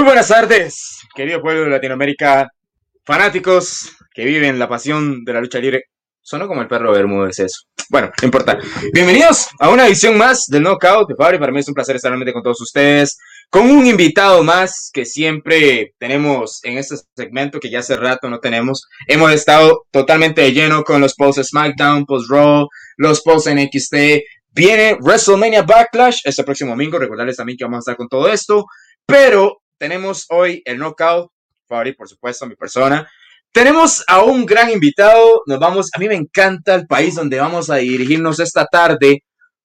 Muy buenas tardes, querido pueblo de Latinoamérica, fanáticos que viven la pasión de la lucha libre. Sonó como el perro Bermúdez eso. Bueno, no importa. Bienvenidos a una edición más del Knockout de Fabri. Para mí es un placer estar nuevamente con todos ustedes, con un invitado más que siempre tenemos en este segmento que ya hace rato no tenemos. Hemos estado totalmente de lleno con los posts SmackDown, post Raw, los posts NXT. Viene WrestleMania Backlash este próximo domingo. Recordarles también que vamos a estar con todo esto. Pero tenemos hoy el knockout, Fabri, por supuesto, mi persona. Tenemos a un gran invitado, nos vamos, a mí me encanta el país donde vamos a dirigirnos esta tarde.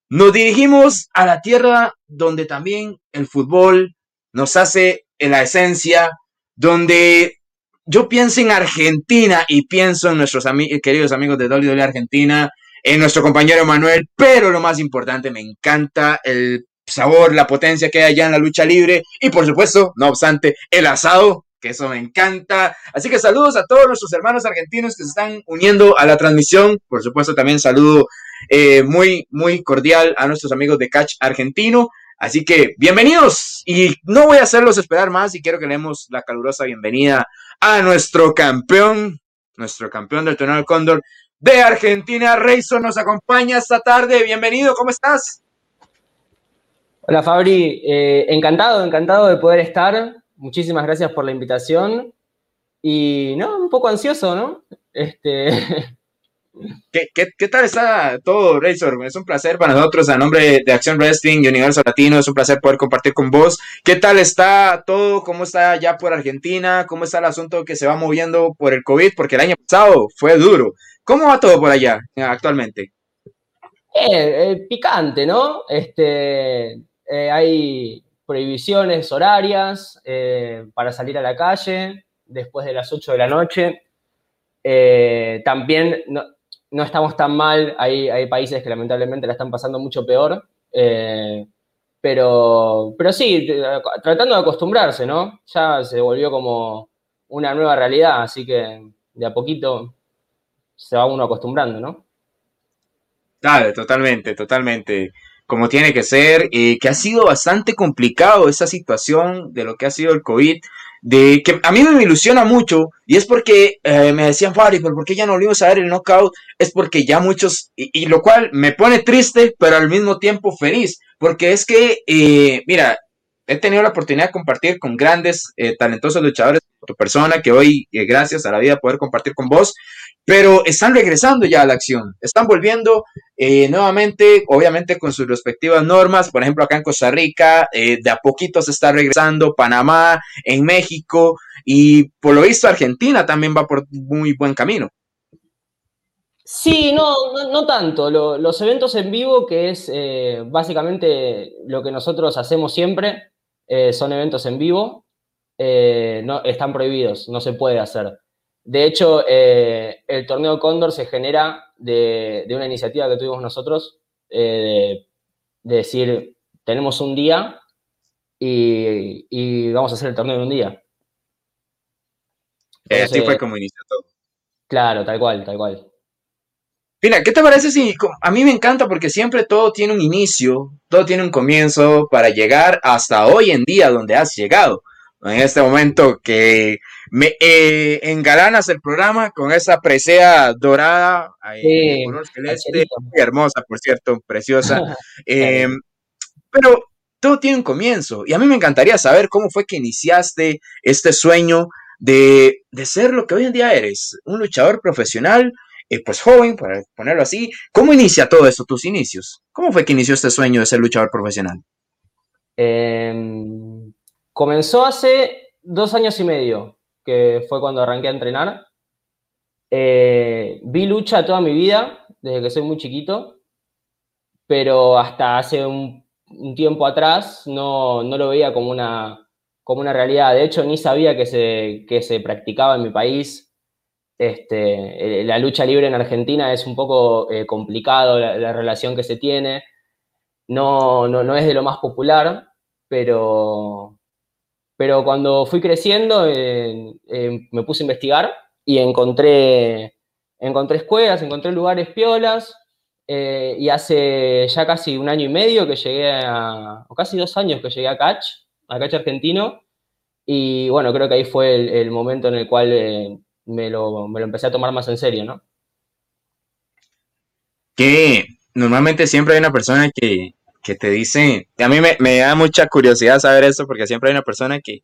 Nos dirigimos a la tierra donde también el fútbol nos hace en la esencia, donde yo pienso en Argentina y pienso en nuestros queridos amigos de WWE Argentina, en nuestro compañero Manuel, pero lo más importante, me encanta el sabor, la potencia que hay allá en la lucha libre y por supuesto, no obstante, el asado, que eso me encanta. Así que saludos a todos nuestros hermanos argentinos que se están uniendo a la transmisión. Por supuesto, también saludo eh, muy, muy cordial a nuestros amigos de Catch Argentino. Así que bienvenidos y no voy a hacerlos esperar más y quiero que le demos la calurosa bienvenida a nuestro campeón, nuestro campeón del torneo del Cóndor de Argentina, Reyson nos acompaña esta tarde. Bienvenido, ¿cómo estás? Hola Fabri, eh, encantado, encantado de poder estar. Muchísimas gracias por la invitación. Y no, un poco ansioso, ¿no? Este... ¿Qué, tal está todo, Razor? Es un placer para nosotros, a nombre de Acción Wrestling y Universo Latino, es un placer poder compartir con vos. ¿Qué tal está todo? ¿Cómo está ya por Argentina? ¿Cómo está el asunto que se va moviendo por el COVID? Porque el año pasado fue duro. ¿Cómo va todo por allá actualmente? Eh, eh, picante, ¿no? Este, eh, hay prohibiciones horarias eh, para salir a la calle después de las 8 de la noche. Eh, también no, estamos tan mal, hay, hay, países que lamentablemente la están pasando mucho peor, pero, pero sí, tratando de acostumbrarse, ¿no? Ya se volvió como una nueva realidad, así que de a poquito se va uno acostumbrando, ¿no? Dale, totalmente, totalmente como tiene que ser, eh, que ha sido bastante complicado esta situación de lo que ha sido el COVID, de que a mí me ilusiona mucho y es porque eh, me decían, Fari, pero ¿por qué ya no volvimos a ver el knockout? Es porque ya muchos, y, lo cual me pone triste, pero al mismo tiempo feliz, porque es que, eh, mira, he tenido la oportunidad de compartir con grandes, talentosos luchadores, persona, que hoy, gracias a la vida, poder compartir con vos, pero están regresando ya a la acción, están volviendo eh, nuevamente, obviamente con sus respectivas normas, por ejemplo acá en Costa Rica, eh, de a poquito se está regresando, Panamá, en México y por lo visto Argentina también va por muy buen camino. Sí, no, no, tanto. los eventos en vivo, que es eh, básicamente lo que nosotros hacemos siempre, son eventos en vivo, no, están prohibidos, no se puede hacer. De hecho, eh, el torneo Cóndor se genera de, una iniciativa que tuvimos nosotros, eh, de, decir, tenemos un día y, vamos a hacer el torneo en un día. Eh, así fue como inició todo. Claro, tal cual, tal cual. Mira, ¿qué te parece si a mí me encanta porque siempre todo tiene un inicio, todo tiene un comienzo para llegar hasta hoy en día donde has llegado? En este momento que me eh, engalanas el programa con esa presea dorada, celeste, muy hermosa, por cierto, preciosa. Em, pero todo tiene un comienzo y a mí me encantaría saber cómo fue que iniciaste este sueño de, ser lo que hoy en día eres, un luchador profesional, eh, pues joven, para ponerlo así. ¿Cómo inicia todo esto, tus inicios? ¿Cómo fue que inició este sueño de ser luchador profesional? Em, comenzó hace dos años y medio que fue cuando arranqué a entrenar. Eh, vi lucha toda mi vida, desde que soy muy chiquito, pero hasta hace un, tiempo atrás no, lo veía como una, como una realidad. De hecho, ni sabía que se, se practicaba en mi país. Este, la lucha libre en Argentina es un poco eh, complicado la, relación que se tiene. No, no, no es de lo más popular, pero, pero cuando fui creciendo eh, eh, me puse a investigar y encontré, encontré escuelas, encontré lugares piolas. Eh, y hace ya casi un año y medio que llegué a, o casi dos años que llegué a Catch, a Catch argentino. Y bueno, creo que ahí fue el, momento en el cual me, lo, me, lo, empecé a tomar más en serio, ¿no? Que normalmente siempre hay una persona que, que te dice, a mí me, me, da mucha curiosidad saber esto porque siempre hay una persona que,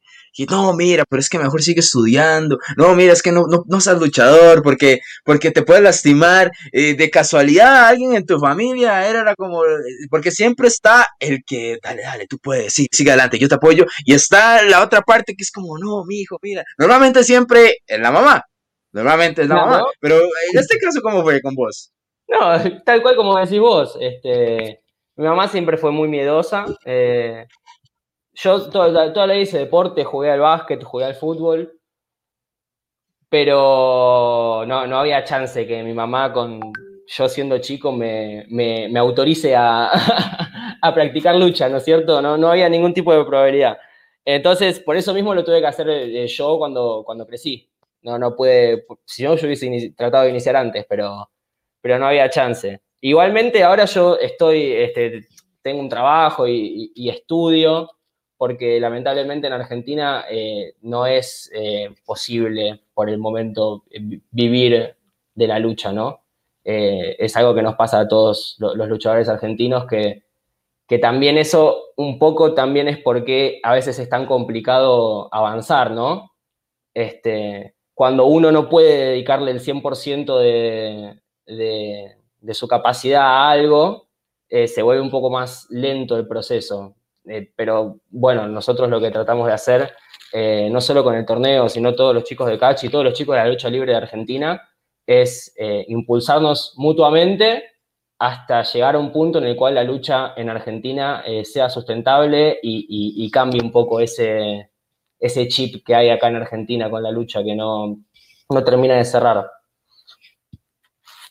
no, mira, pero es que mejor sigue estudiando, no, mira, es que no, no, no seas luchador porque, porque te puedes lastimar, eh, de casualidad alguien en tu familia era, como, porque siempre está el que, dale, dale, tú puedes, sí, sigue adelante, yo te apoyo, y está la otra parte que es como, no, mi hijo, mira, normalmente siempre es la mamá, normalmente es la mamá, pero en este caso, ¿cómo fue con vos? No, tal cual como decís vos, este mi mamá siempre fue muy miedosa. Eh, yo toda, toda la vida hice deporte, jugué al básquet, jugué al fútbol, pero no, no había chance que mi mamá, con yo siendo chico, me, me, autorice a, a, practicar lucha, ¿no es cierto? No, no había ningún tipo de probabilidad. Entonces, por eso mismo lo tuve que hacer eh, yo cuando, cuando crecí. No, no si no, yo hubiese tratado de iniciar antes, pero, pero no había chance. Igualmente ahora yo estoy, este, tengo un trabajo y, estudio, porque lamentablemente en Argentina eh, no es eh, posible por el momento eh, vivir de la lucha, ¿no? es algo que nos pasa a todos los, luchadores argentinos, que, que, también eso un poco también es porque a veces es tan complicado avanzar, ¿no? Este, cuando uno no puede dedicarle el 100% de, de de su capacidad a algo, eh, se vuelve un poco más lento el proceso. Eh, pero bueno, nosotros lo que tratamos de hacer, eh, no solo con el torneo, sino todos los chicos de catch y todos los chicos de la lucha libre de Argentina, es impulsarnos mutuamente hasta llegar a un punto en el cual la lucha en Argentina sea sustentable y, cambie un poco ese, ese chip que hay acá en Argentina con la lucha que no, no termina de cerrar.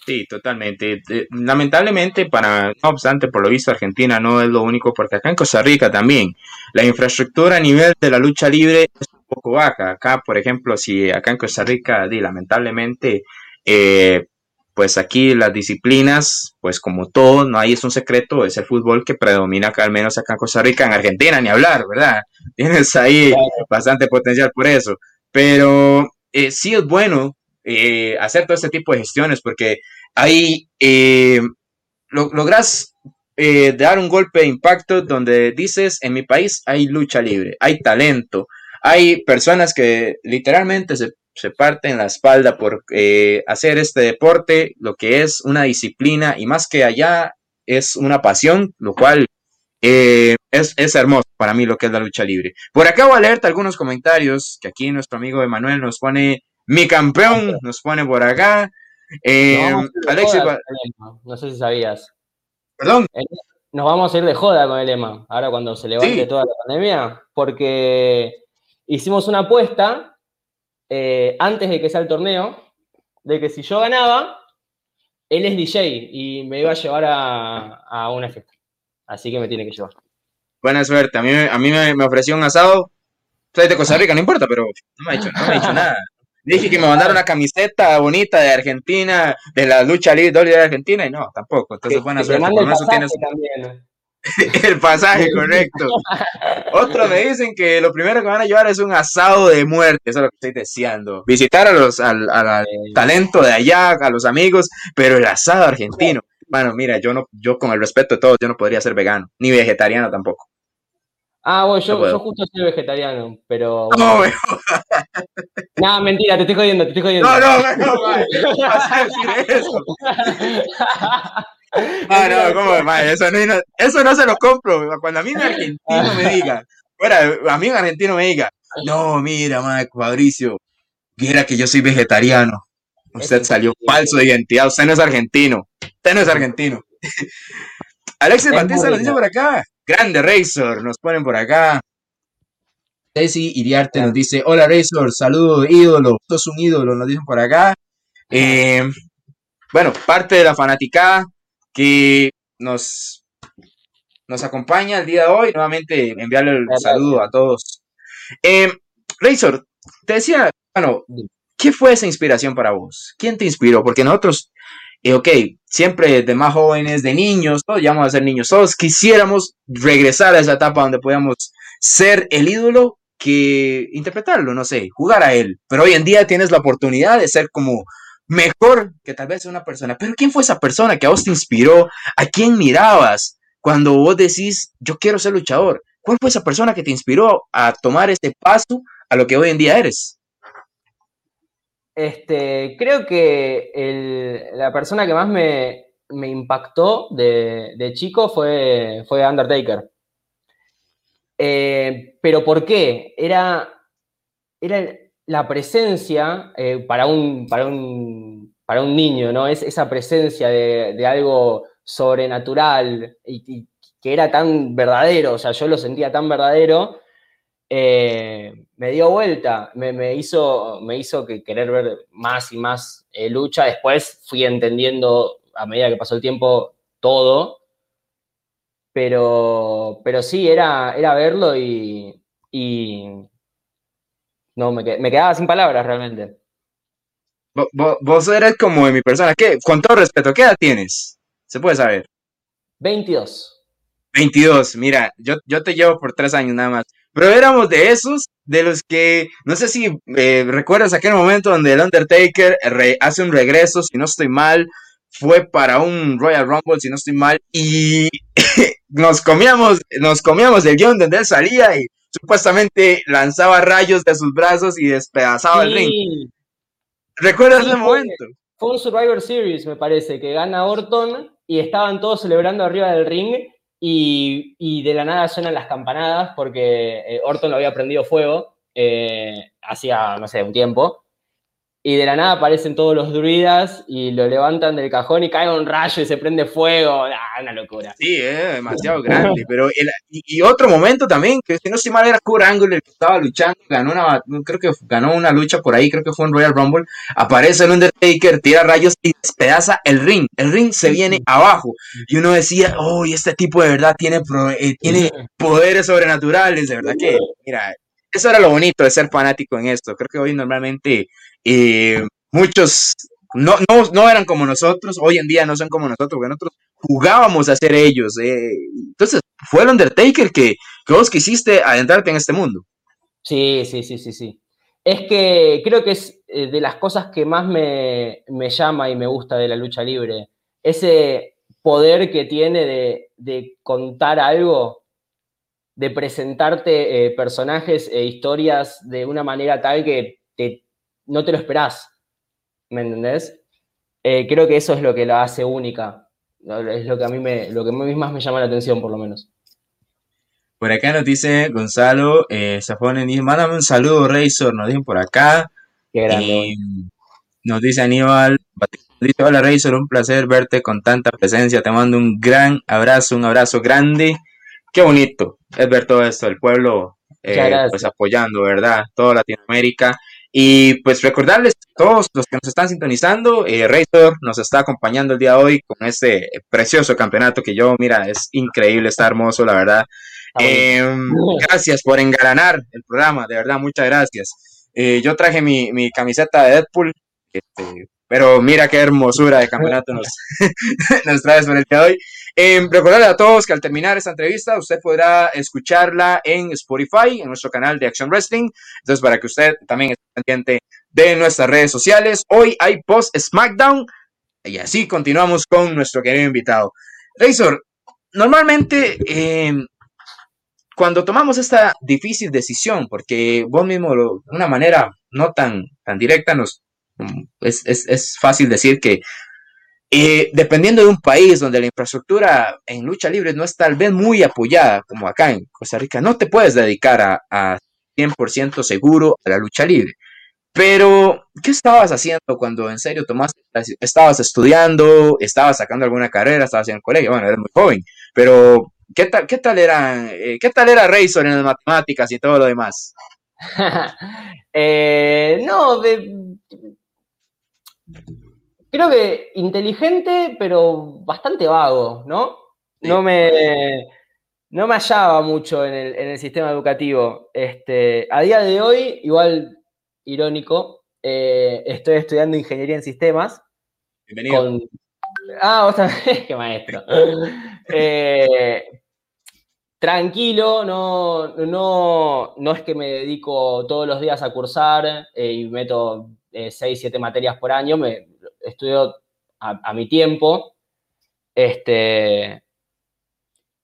Sí, totalmente. Lamentablemente, para, no obstante, por lo visto, Argentina no es lo único, porque acá en Costa Rica también la infraestructura a nivel de la lucha libre es un poco baja. Acá, por ejemplo, si acá en Costa Rica, di, lamentablemente, eh, pues aquí las disciplinas, pues como todo, no hay es un secreto, es el fútbol que predomina acá, al menos acá en Costa Rica, en Argentina, ni hablar, ¿verdad? Tienes ahí bastante potencial por eso. Pero eh, sí es bueno eh, hacer todo este tipo de gestiones porque ahí eh, logras eh, dar un golpe de impacto donde dices, en mi país hay lucha libre, hay talento, hay personas que literalmente se, parten la espalda por hacer este deporte, lo que es una disciplina y más que allá es una pasión, lo cual es, es, hermoso para mí lo que es la lucha libre. Por acá voy a leerte algunos comentarios que aquí nuestro amigo Emanuel nos pone, mi campeón, nos pone por acá. Eh, Alexis, no sé si sabías. Perdón. Eh, nos vamos a ir de joda con el EMA, ahora cuando se levante toda la pandemia, porque hicimos una apuesta eh, antes de que sea el torneo, de que si yo ganaba, él es DJ y me iba a llevar a, una fiesta. Así que me tiene que llevar. Buena suerte. A mí, a mí me, ofreció un asado. Soy de Costa Rica, no importa, pero no me ha dicho, no me ha dicho nada. Dije que me mandaron una camiseta bonita de Argentina, de la lucha libre de Argentina, y no, tampoco. Entonces, buena suerte. Por eso tienes el pasaje, correcto. Otros me dicen que lo primero que van a llevar es un asado de muerte, eso es lo que estoy deseando. Visitar a los, al, talento de allá, a los amigos, pero el asado argentino. Bueno, mira, yo no, yo con el respeto de todos, yo no podría ser vegano, ni vegetariano tampoco. Ah, bueno, yo, justo soy vegetariano, pero. No, no, mentira, te estoy jodiendo, te estoy jodiendo. No, no, no, no, vas a decir eso. Ah, no, ¿cómo, Eso no, eso no se lo compro. Cuando a mí un argentino me diga, fuera, a mí un argentino me diga, no, mira, Mike, Fabricio, mira que yo soy vegetariano. Usted salió falso de identidad, usted no es argentino. Usted no es argentino. Alexis Batista lo dice por acá. Grande Razor, nos ponen por acá. Ceci Iriarte nos dice, hola Razor, saludo, ídolo, sos un ídolo, nos dicen por acá. Eh, bueno, parte de la fanaticada que nos, nos acompaña el día de hoy, nuevamente enviarle el saludo a todos. Eh, Razor, te decía, bueno, ¿qué fue esa inspiración para vos? ¿Quién te inspiró? Porque nosotros y ok, siempre de más jóvenes, de niños, todos llamamos a ser niños, todos quisiéramos regresar a esa etapa donde podíamos ser el ídolo que interpretarlo, no sé, jugar a él. Pero hoy en día tienes la oportunidad de ser como mejor que tal vez una persona. Pero ¿quién fue esa persona que a vos te inspiró? ¿A quién mirabas cuando vos decís, yo quiero ser luchador? ¿Cuál fue esa persona que te inspiró a tomar este paso a lo que hoy en día eres? Este, creo que la persona que más me, impactó de, chico fue, fue Undertaker. Eh, pero ¿por qué? Era, era la presencia eh, para, un, para, un, para un niño, ¿no? Es esa presencia de, algo sobrenatural y, que era tan verdadero, o sea, yo lo sentía tan verdadero, eh, me dio vuelta, me, hizo, me hizo que querer ver más y más eh, lucha. Después fui entendiendo a medida que pasó el tiempo todo, pero, pero sí, era, era verlo y, no, me, quedaba sin palabras realmente. Vos, eres como de mi persona. ¿Qué? Con todo respeto, ¿qué edad tienes? Se puede saber. 22. 22, mira, yo, yo te llevo por tres años nada más. Pero éramos de esos, de los que, no sé si eh, recuerdas aquel momento donde el Undertaker hace un regreso, si no estoy mal, fue para un Royal Rumble, si no estoy mal, y nos comíamos, nos comíamos el guion donde él salía y supuestamente lanzaba rayos de sus brazos y despedazaba el ring. ¿Recuerdas ese momento? Fue un Survivor Series, me parece, que gana Orton y estaban todos celebrando arriba del ring y, de la nada suenan las campanadas porque eh, Orton lo había prendido fuego eh, hacía, no sé, un tiempo y de la nada aparecen todos los druidas y lo levantan del cajón y cae un rayo y se prende fuego. Ah, una locura. Sí, es demasiado grande. Pero y, otro momento también, que si no estoy mal era Kurt Angle el que estaba luchando, ganó una, creo que ganó una lucha por ahí, creo que fue en Royal Rumble. Aparece el Undertaker, tira rayos y despedaza el ring. El ring se viene abajo. Y uno decía, oh, este tipo de verdad tiene, eh, tiene poderes sobrenaturales. De verdad que, mira, eso era lo bonito de ser fanático en esto. Creo que hoy normalmente eh, muchos no, no, eran como nosotros, hoy en día no son como nosotros, porque nosotros jugábamos a ser ellos. Eh. Entonces, fue el Undertaker que, que vos quisiste adentrarte en este mundo. Sí, sí, sí, sí, sí. Es que creo que es eh, de las cosas que más me, llama y me gusta de la lucha libre. Ese poder que tiene de, de contar algo, de presentarte personajes e historias de una manera tal que te, no te lo esperás. ¿Me entendés? Eh, creo que eso es lo que la hace única. Es lo que a mí me, lo que más me llama la atención, por lo menos. Por acá nos dice Gonzalo eh, dice, mándame un saludo, Razor, nos dicen por acá. Qué grande. nos dice Aníbal, dice, hola Razor, un placer verte con tanta presencia, te mando un gran abrazo, un abrazo grande. Qué bonito es ver todo esto, el pueblo eh, pues apoyando, ¿verdad? Toda Latinoamérica. Y pues recordarles a todos los que nos están sintonizando, eh, Razor nos está acompañando el día de hoy con este precioso campeonato que yo, mira, es increíble, está hermoso, la verdad. Em, gracias por engalanar el programa, de verdad, muchas gracias. Eh, yo traje mi, mi, camiseta de Deadpool, este, pero mira qué hermosura de campeonato nos, nos traes por el día de hoy. Eh, recordarle a todos que al terminar esta entrevista usted podrá escucharla en Spotify, en nuestro canal de Action Wrestling. Entonces, para que usted también esté pendiente de nuestras redes sociales. Hoy hay post SmackDown y así continuamos con nuestro querido invitado. Razor, normalmente em, cuando tomamos esta difícil decisión, porque vos mismo de una manera no tan, tan directa nos, es, es, es fácil decir que y dependiendo de un país donde la infraestructura en lucha libre no es tal vez muy apoyada, como acá en Costa Rica, no te puedes dedicar a, a 100% seguro a la lucha libre. Pero, ¿qué estabas haciendo cuando en serio tomaste? ¿Estabas estudiando? ¿Estabas sacando alguna carrera? ¿Estabas en el colegio? Bueno, eres muy joven, pero ¿qué tal, qué tal, era, eh, ¿qué tal era Razor en las matemáticas y todo lo demás? eh, no, de, creo que inteligente, pero bastante vago, ¿no? No me, no me hallaba mucho en el, sistema educativo. Este, a día de hoy, igual irónico, eh, estoy estudiando ingeniería en sistemas. Bienvenido. Ah, vos también, qué maestro. Eh, tranquilo, no, no, no es que me dedico todos los días a cursar eh, y meto 6, eh, 7 materias por año, me estudio a, mi tiempo. Este,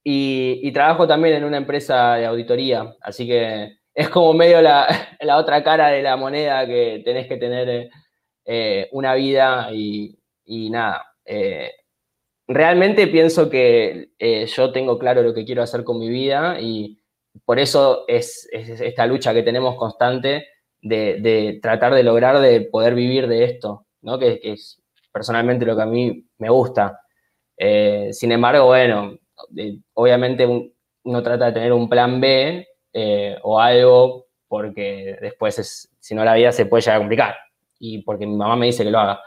y, trabajo también en una empresa de auditoría, así que es como medio la, otra cara de la moneda que tenés que tener eh, una vida y, nada realmente pienso que eh, yo tengo claro lo que quiero hacer con mi vida y por eso es, esta lucha que tenemos constante de, tratar de lograr de poder vivir de esto, que, es personalmente lo que a mí me gusta. Eh, sin embargo, bueno, obviamente uno trata de tener un plan B eh, o algo porque después, es, si no, la vida se puede llegar a complicar y porque mi mamá me dice que lo haga.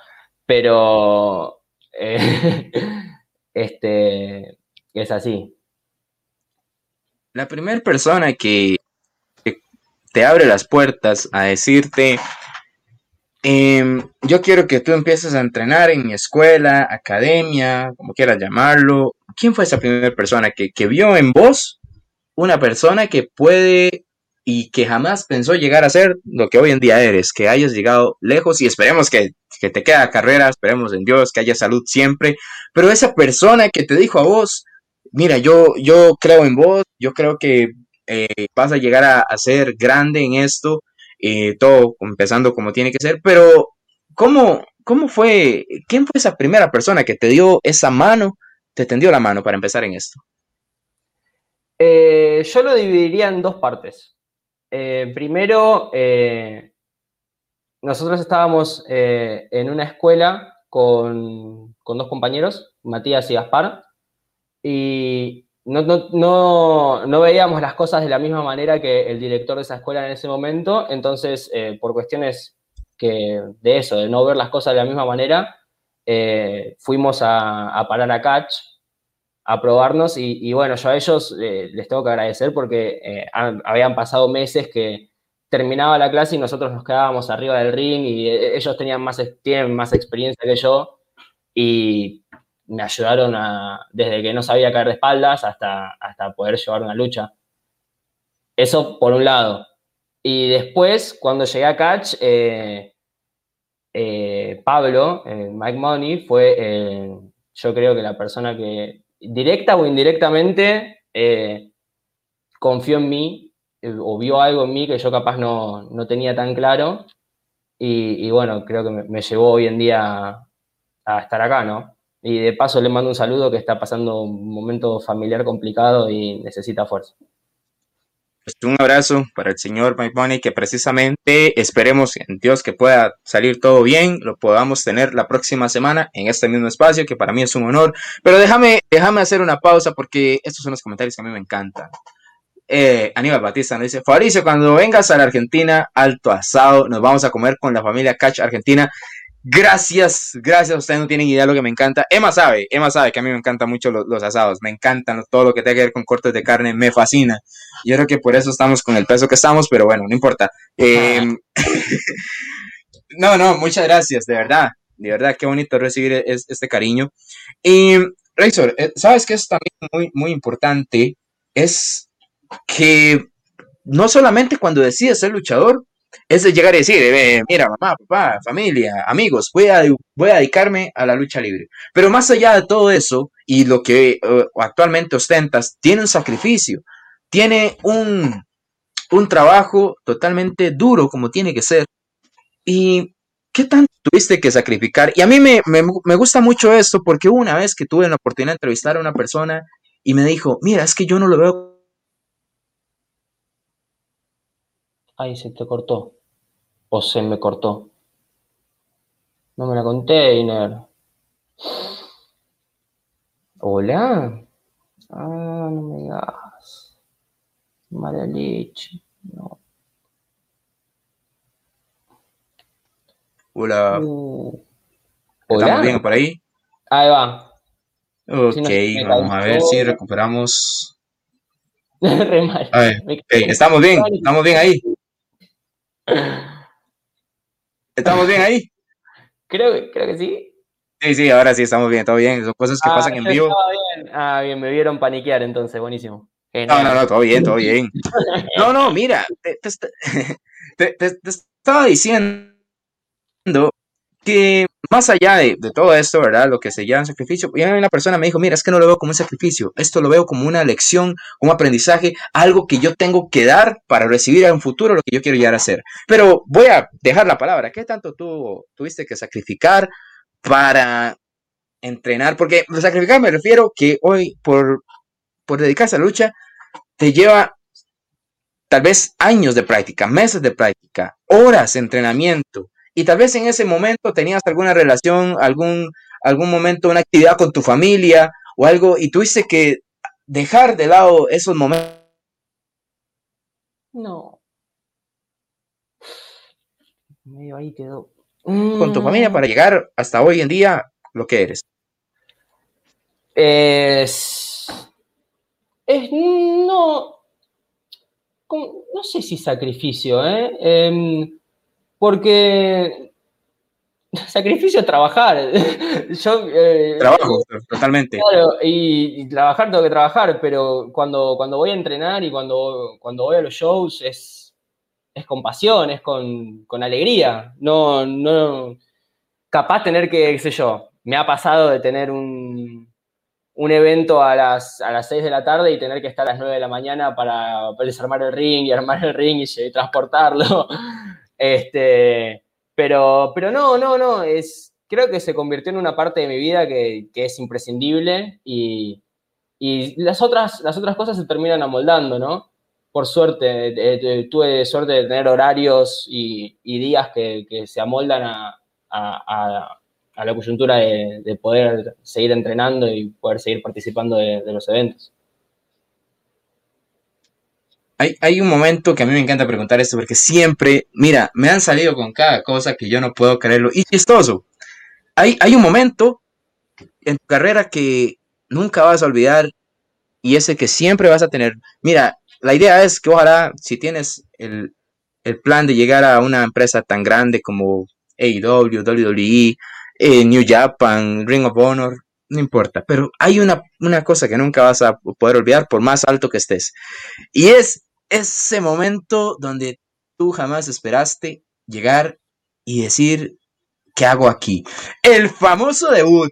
Pero este, es así. La primera persona que, te abre las puertas a decirte, em, yo quiero que tú empieces a entrenar en mi escuela, academia, como quieras llamarlo. ¿Quién fue esa primera persona que, que vio en vos una persona que puede y que jamás pensó llegar a ser lo que hoy en día eres, que hayas llegado lejos y esperemos que, que te quede carrera, esperemos en Dios, que haya salud siempre, pero esa persona que te dijo a vos, mira, yo, yo creo en vos, yo creo que eh, vas a llegar a, ser grande en esto, eh, todo empezando como tiene que ser, pero ¿cómo, ¿cómo fue, quién fue esa primera persona que te dio esa mano, te tendió la mano para empezar en esto? Eh, yo lo dividiría en dos partes. Eh, primero, eh, nosotros estábamos en una escuela con, dos compañeros, Matías y Gaspar, y no, veíamos las cosas de la misma manera que el director de esa escuela en ese momento, entonces por cuestiones que, de eso, de no ver las cosas de la misma manera, fuimos a, parar a Catch, a probarnos y, bueno, yo a ellos eh, les tengo que agradecer porque eh, habían pasado meses que terminaba la clase y nosotros nos quedábamos arriba del ring y eh, ellos tenían más, tienen más experiencia que yo. Y me ayudaron a, desde que no sabía caer de espaldas hasta, hasta poder llevar una lucha. Eso por un lado. Y después, cuando llegué a Catch, Pablo, Mike Money, fue yo creo que la persona que directa o indirectamente, eh, confió en mí eh, o vio algo en mí que yo capaz no, tenía tan claro. Y, bueno, creo que me, llevó hoy en día a, estar acá, ¿no? Y de paso le mando un saludo que está pasando un momento familiar complicado y necesita fuerza. Pues, un abrazo para el señor Money, que precisamente esperemos en Dios que pueda salir todo bien, lo podamos tener la próxima semana en este mismo espacio, que para mí es un honor. Pero déjame, déjame hacer una pausa porque estos son los comentarios que a mí me encantan. Eh, Aníbal Batista nos dice, Fabricio, cuando vengas a la Argentina, alto asado, nos vamos a comer con la familia Catch Argentina. Gracias, gracias. Ustedes no tienen idea de lo que me encanta. Emma sabe, Emma sabe que a mí me encantan mucho los, asados. Me encantan todo lo que tenga que ver con cortes de carne. Me fascina. Yo creo que por eso estamos con el peso que estamos, pero bueno, no importa. Em, no, no, muchas gracias, de verdad. De verdad, qué bonito recibir este cariño. Y, Razor, eh, ¿sabes qué es también muy, muy importante? Es que no solamente cuando decides ser luchador, es de llegar y decir, eh, mira, mamá, papá, familia, amigos, voy a, voy a dedicarme a la lucha libre. Pero más allá de todo eso, y lo que eh, actualmente ostentas, tiene un sacrificio, tiene un, trabajo totalmente duro como tiene que ser. ¿Y qué tanto tuviste que sacrificar? Y a mí me, me gusta mucho esto porque una vez que tuve la oportunidad de entrevistar a una persona y me dijo, mira, es que yo no lo veo Ay, se te cortó. O se me cortó. No me la container. Hola. Ah, no me digas. Mala leche. No. Hola. Uh. Hola. ¿Estamos bien por ahí? Ahí va. Ok, vamos a ver si recuperamos. A ver, estamos bien, estamos bien ahí. ¿Estamos bien ahí? Creo, creo que sí. Sí, sí, ahora sí estamos bien, todo bien. Son cosas que ah, pasan en vivo. Ah, bien, me vieron paniquear entonces, buenísimo. No, no, no, todo bien, todo bien. No, no, mira, te, estaba diciendo más allá de, todo esto, ¿verdad? Lo que se llama sacrificio, y una persona me dijo, mira, es que no lo veo como un sacrificio, esto lo veo como una lección, un aprendizaje, algo que yo tengo que dar para recibir en un futuro lo que yo quiero llegar a hacer. Pero voy a dejar la palabra, ¿qué tanto tú tuviste que sacrificar para entrenar? Porque sacrificar me refiero que hoy, por, por dedicarse a la lucha, te lleva tal vez años de práctica, meses de práctica, horas de entrenamiento, y tal vez en ese momento tenías alguna relación, algún, algún momento, una actividad con tu familia o algo, y tuviste que dejar de lado esos momentos. No. Medio ahí quedó. Con tu familia para llegar hasta hoy en día lo que eres. Es. Es. No. No sé si sacrificio, ¿eh? Em, porque sacrificio es trabajar. Yo, eh, Trabajo, totalmente. Claro, y, trabajar tengo que trabajar, pero cuando, cuando voy a entrenar y cuando, cuando voy a los shows es, es con pasión, es con, alegría. No, no, capaz tener que, qué sé yo, me ha pasado de tener un, un evento a las, a las 6 de la tarde y tener que estar a las 9 de la mañana para, para desarmar el ring y armar el ring y transportarlo. Este, pero, pero no, no, no, es, creo que se convirtió en una parte de mi vida que, es imprescindible y, las, otras, las otras cosas se terminan amoldando, ¿no? Por suerte, tuve suerte de tener horarios y, días que, se amoldan a, la coyuntura de, poder seguir entrenando y poder seguir participando de los eventos. Hay, un momento que a mí me encanta preguntar esto porque siempre, mira, me han salido con cada cosa que yo no puedo creerlo. Y chistoso. Hay, hay un momento en tu carrera que nunca vas a olvidar y ese que siempre vas a tener. Mira, la idea es que ojalá si tienes el, plan de llegar a una empresa tan grande como AEW, WWE, eh, New Japan, Ring of Honor, no importa, pero hay una, una cosa que nunca vas a poder olvidar por más alto que estés. Y es ese momento donde tú jamás esperaste llegar y decir, ¿qué hago aquí? El famoso debut.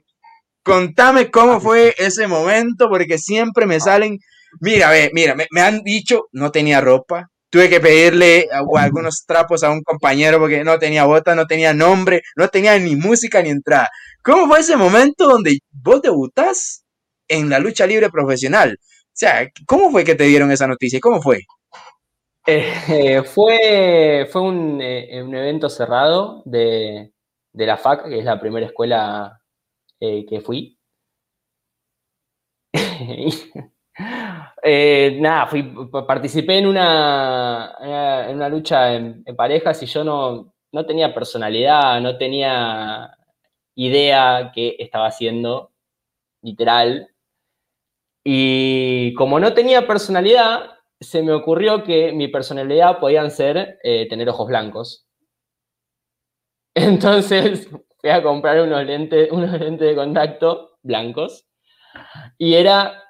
Contame cómo fue ese momento, porque siempre me salen, mira, ve, mira, me, han dicho, no tenía ropa, tuve que pedirle algunos trapos a un compañero porque no tenía bota, no tenía nombre, no tenía ni música ni entrada. ¿Cómo fue ese momento donde vos debutás en la lucha libre profesional? O sea, ¿cómo fue que te dieron esa noticia? ¿Cómo fue? Eh, fue fue un, eh, un, evento cerrado de, la FAC, que es la primera escuela eh, que fui. nada, fui, participé en una, en una lucha en, parejas y yo no, no tenía personalidad, no tenía idea qué estaba haciendo, literal. Y como no tenía personalidad, se me ocurrió que mi personalidad podían ser eh, tener ojos blancos. Entonces fui a comprar unos lentes, unos lentes de contacto blancos y era,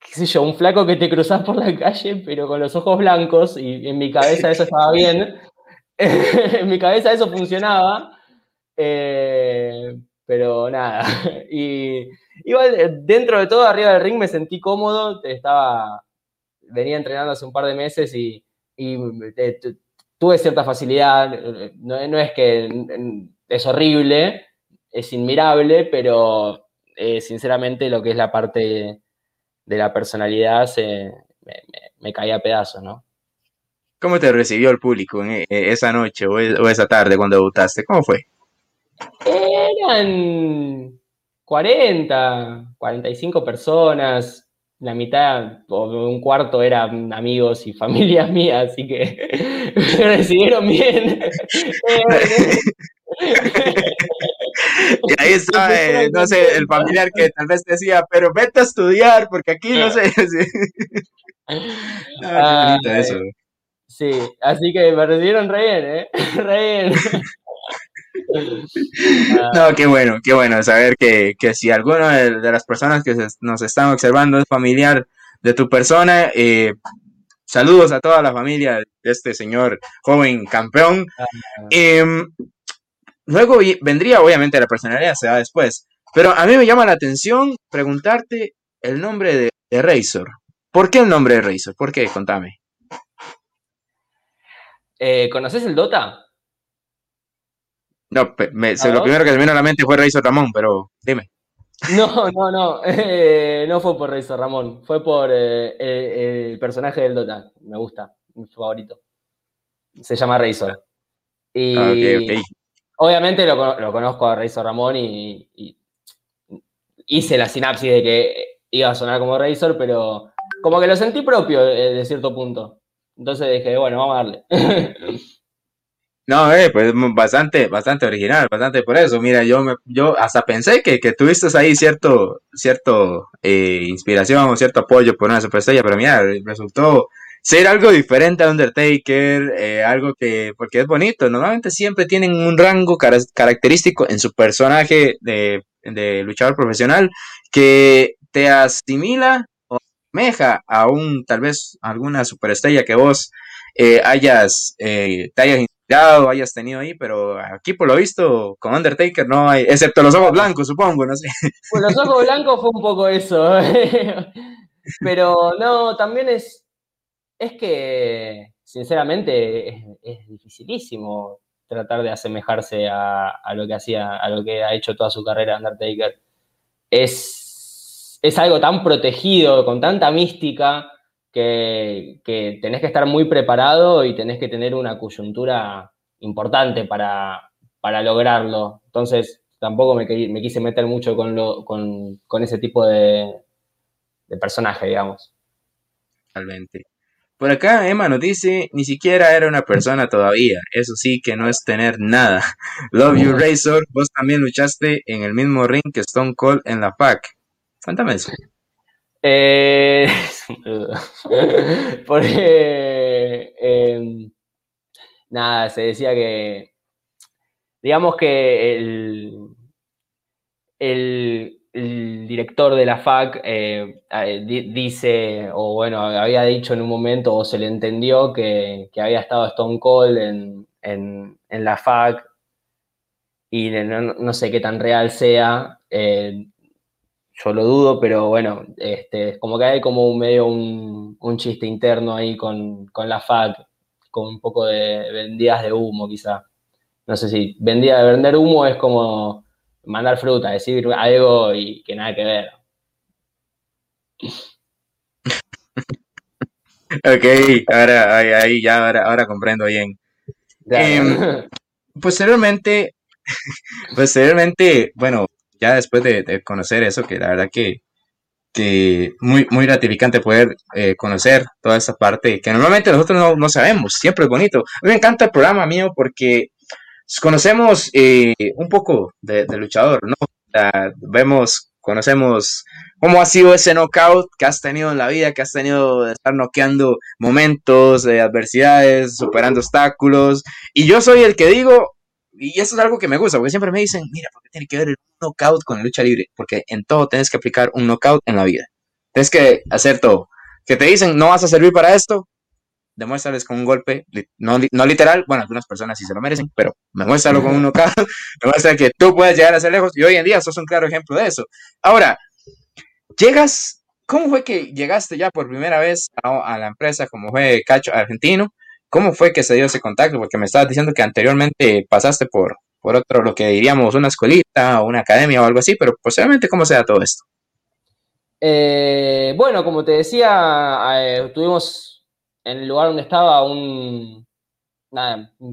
qué sé yo, un flaco que te cruzas por la calle pero con los ojos blancos y en mi cabeza eso estaba bien. en mi cabeza eso funcionaba. Eh, pero nada. Y igual dentro de todo, arriba del ring me sentí cómodo, estaba, venía entrenando hace un par de meses y, eh, tuve cierta facilidad. No, es que es horrible, es inmirable, pero eh, sinceramente lo que es la parte de la personalidad se, me, caía a pedazos, ¿no? ¿Cómo te recibió el público en, eh, esa noche o, esa tarde cuando debutaste? ¿Cómo fue? Eran 40, 45 personas la mitad o un cuarto eran amigos y familias mías, así que me recibieron bien. y ahí está, eh, no sé, el familiar que tal vez decía, pero vete a estudiar, porque aquí no sé. ah, eso. Sí, así que me recibieron re bien, ¿eh? Re bien. No, qué bueno, qué bueno saber que, si alguna de, las personas que nos están observando es familiar de tu persona. Eh, saludos a toda la familia de este señor joven campeón. Ah. Em, luego vendría, obviamente, la personalidad, se da después. Pero a mí me llama la atención preguntarte el nombre de, Razor. ¿Por qué el nombre de Razor? ¿Por qué? Contame. Eh, ¿Conoces el Dota? No, lo primero que me vino a la mente fue Razor Ramón, pero dime. No, no, no. Eh, no fue por Razor Ramón. Fue por eh, el personaje del Dota. Me gusta. Mi favorito. Se llama Razor. Y ah, obviamente lo, conozco a Razor Ramón y, hice la sinapsis de que iba a sonar como Razor, pero como que lo sentí propio eh, de cierto punto. Entonces dije, bueno, vamos a darle. No, eh, pues bastante, bastante original, bastante por eso. Mira, yo me, yo hasta pensé que, que tuviste ahí cierto, cierto eh, inspiración o cierto apoyo por una superestrella, pero mira, resultó ser algo diferente a Undertaker, eh, algo que, porque es bonito, normalmente siempre tienen un rango característico en su personaje de, de luchador profesional que te asimila o meja a un, tal vez, alguna superestrella que vos eh, hayas, eh, te hayas inspirado, hayas tenido ahí, pero aquí por lo visto con Undertaker no hay, excepto los ojos blancos, supongo, no sé. Pues los ojos blancos fue un poco eso, pero no, también es, es que sinceramente es, dificilísimo tratar de asemejarse a, a, lo que hacía, a lo que ha hecho toda su carrera Undertaker. Es, es algo tan protegido, con tanta mística, que, tenés que estar muy preparado y tenés que tener una coyuntura importante para, lograrlo. Entonces, tampoco me, me, quise meter mucho con, lo, con, ese tipo de, de, personaje, digamos. Totalmente. Por acá Emma nos dice, ni siquiera era una persona todavía. Eso sí que no es tener nada. Love You Razor, vos también luchaste en el mismo ring que Stone Cold en la PAC. Cuéntame eso. Eh, porque em, nada, se decía que digamos que el, el, director de la FAC eh, dice, o bueno, había dicho en un momento, o se le entendió que, había estado Stone Cold en, la FAC y no, sé qué tan real sea. Eh, yo lo dudo, pero bueno, este, como que hay como un medio un, chiste interno ahí con, la FAC, con un poco de vendidas de humo quizá. No sé si vendida de vender humo es como mandar fruta, decir algo y que nada que ver. ok, ahora ahí, ya ahora, ahora comprendo bien. Eh, posteriormente, posteriormente, bueno, ya después de, conocer eso, que la verdad que, que muy, muy gratificante poder eh, conocer toda esa parte que normalmente nosotros no, sabemos, siempre es bonito. A mí me encanta el programa mío porque conocemos eh, un poco de, luchador, ¿no? vemos, conocemos cómo ha sido ese knockout que has tenido en la vida, que has tenido de estar noqueando momentos, de adversidades, superando obstáculos. Y yo soy el que digo, y eso es algo que me gusta, porque siempre me dicen, mira, ¿por qué tiene que ver el knockout con la lucha libre? Porque en todo tienes que aplicar un knockout en la vida. Tienes que hacer todo. Que te dicen, no vas a servir para esto, demuéstrales con un golpe, no, no literal, bueno, algunas personas sí se lo merecen, pero demuéstralo con un knockout, demuestra que tú puedes llegar a ser lejos, y hoy en día sos un claro ejemplo de eso. Ahora, llegas, ¿cómo fue que llegaste ya por primera vez a, a la empresa como fue Cacho Argentino? ¿Cómo fue que se dio ese contacto? Porque me estabas diciendo que anteriormente pasaste por, por otro, lo que diríamos una escuelita o una academia o algo así, pero posiblemente cómo se da todo esto. Eh, bueno, como te decía, eh, tuvimos en el lugar donde estaba un,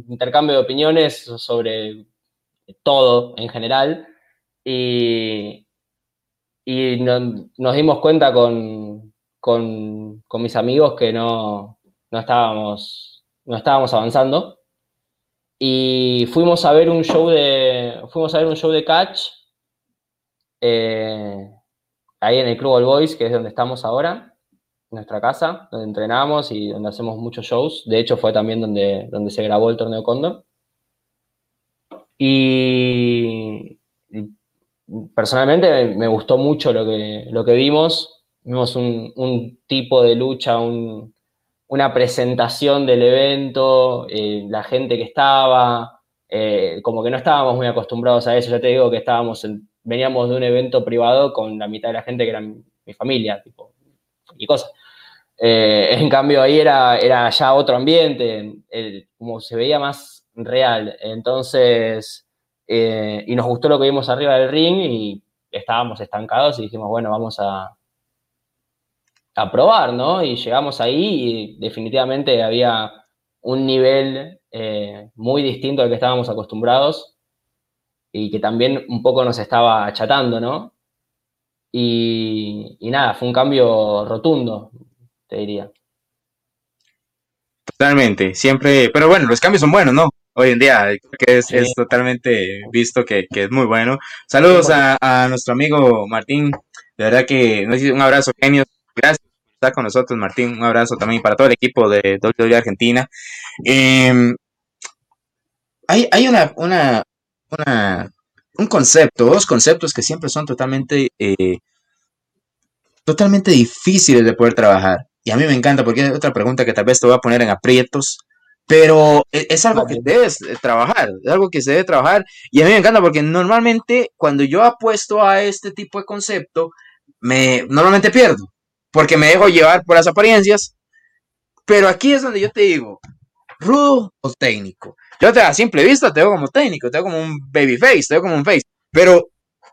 intercambio de opiniones sobre todo en general y, y nos dimos cuenta con, con, con mis amigos que no, no estábamos no estábamos avanzando. Y fuimos a ver un show de. Fuimos a ver un show de catch. Eh, ahí en el Club All Boys, que es donde estamos ahora, nuestra casa, donde entrenamos y donde hacemos muchos shows. De hecho, fue también donde, donde se grabó el torneo Condor. Y, personalmente me gustó mucho lo que, lo que vimos. vimos un, tipo de lucha, una presentación del evento, eh, la gente que estaba, eh, como que no estábamos muy acostumbrados a eso, ya te digo que estábamos veníamos de un evento privado con la mitad de la gente que era mi, familia, tipo, y cosas. Eh, en cambio ahí era, era ya otro ambiente, como se veía más real. Entonces, y nos gustó lo que vimos arriba del ring y estábamos estancados y dijimos, bueno, vamos a, a probar, ¿no? Y llegamos ahí y definitivamente había un nivel eh, muy distinto al que estábamos acostumbrados y que también un poco nos estaba achatando, ¿no? Y, nada, fue un cambio rotundo, te diría. Totalmente, siempre, pero bueno, los cambios son buenos, ¿no? Hoy en día que es, totalmente visto que, es muy bueno. Saludos a, nuestro amigo Martín, de verdad que un abrazo genio, gracias con nosotros, Martín. Un abrazo también para todo el equipo de WWE Argentina. Em, hay, hay una, una, un concepto, dos conceptos que siempre son totalmente, eh, totalmente difíciles de poder trabajar. Y a mí me encanta porque es otra pregunta que tal vez te voy a poner en aprietos, pero e, es, algo que debes trabajar, es algo que se debe trabajar. Y a mí me encanta porque normalmente cuando yo apuesto a este tipo de concepto, me normalmente pierdo porque me dejo llevar por las apariencias. Pero aquí es donde yo te digo, rudo o técnico. Yo te a simple vista te veo como técnico, te veo como un baby face, te veo como un face. Pero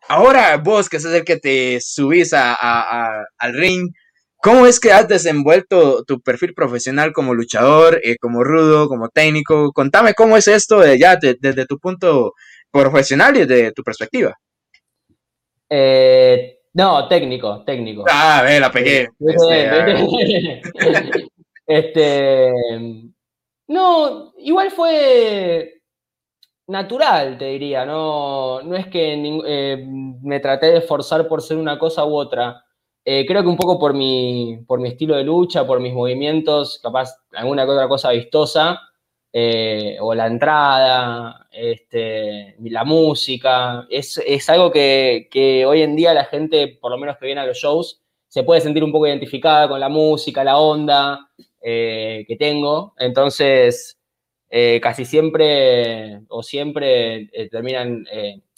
ahora vos, que es el que te subís a, al ring, ¿cómo es que has desenvuelto tu perfil profesional como luchador, eh, como rudo, como técnico? Contame cómo es esto de, ya desde tu punto profesional y desde tu perspectiva. Eh, no, técnico, técnico. Ah, ve, la pegué. Este, este, no, igual fue natural, te diría. No, no es que eh, me traté de esforzar por ser una cosa u otra. Eh, creo que un poco por mi, por mi estilo de lucha, por mis movimientos, capaz alguna otra cosa vistosa, eh, o la entrada, este, la música, es, algo que, hoy en día la gente, por lo menos que viene a los shows, se puede sentir un poco identificada con la música, la onda eh, que tengo. Entonces, eh, casi siempre o siempre terminan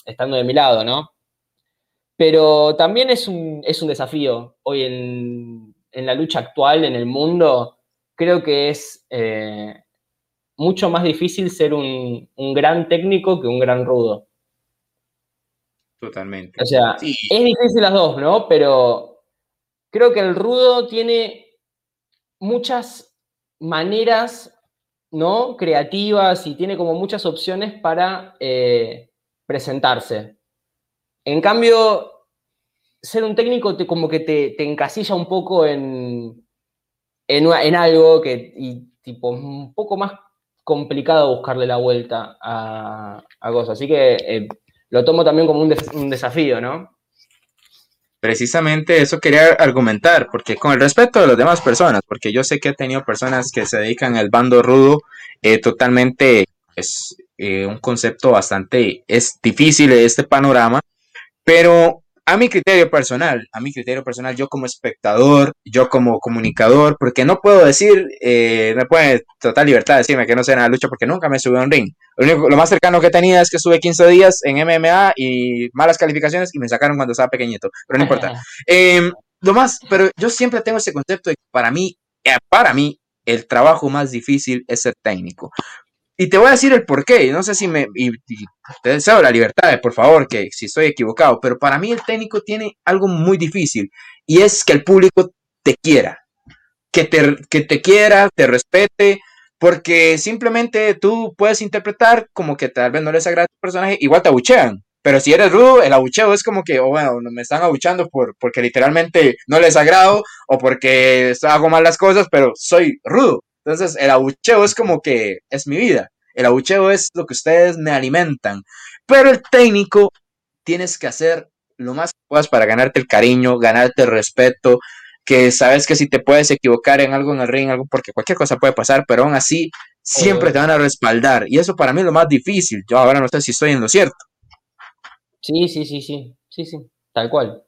estando de mi lado, ¿no? Pero también es un, es un desafío hoy en, en, la lucha actual, en el mundo. Creo que es mucho más difícil ser un, gran técnico que un gran rudo. Totalmente. O sea, es difícil las dos, ¿no? Pero creo que el rudo tiene muchas maneras, ¿no? Creativas y tiene como muchas opciones para eh, presentarse. En cambio, ser un técnico te, como que te, encasilla un poco en, en, algo que, y tipo, un poco más complicado buscarle la vuelta a, cosas. Así que eh, lo tomo también como un, desafío, ¿no? Precisamente eso quería argumentar, porque con el respeto de las demás personas, porque yo sé que he tenido personas que se dedican al bando rudo, eh, totalmente es eh, un concepto bastante es difícil este panorama, pero a mi criterio personal, a mi criterio personal, yo como espectador, yo como comunicador, porque no puedo decir, eh, me puede total libertad decirme que no sé nada de lucha porque nunca me subí a un ring. Lo, único, lo más cercano que tenía es que estuve 15 días en MMA y malas calificaciones y me sacaron cuando estaba pequeñito, pero no importa. Em, lo más, pero yo siempre tengo ese concepto de que para mí, eh, para mí, el trabajo más difícil es ser técnico. Y te voy a decir el por qué. No sé si me. Y, te deseo la libertad, por favor, que si estoy equivocado. Pero para mí el técnico tiene algo muy difícil. Y es que el público te quiera. Que te, que te quiera, te respete. Porque simplemente tú puedes interpretar como que tal vez no les agrada tu personaje. Igual te abuchean. Pero si eres rudo, el abucheo es como que, oh, bueno, me están abuchando por, porque literalmente no les agrado o porque hago mal las cosas, pero soy rudo. Entonces, el abucheo es como que es mi vida. El abucheo es lo que ustedes me alimentan. Pero el técnico tienes que hacer lo más que puedas para ganarte el cariño, ganarte el respeto, que sabes que si te puedes equivocar en algo en el ring, algo porque cualquier cosa puede pasar, pero aún así siempre te van a respaldar. Y eso para mí es lo más difícil. Yo ahora no sé si estoy en lo cierto. Sí, sí, sí, sí, sí, sí, tal cual.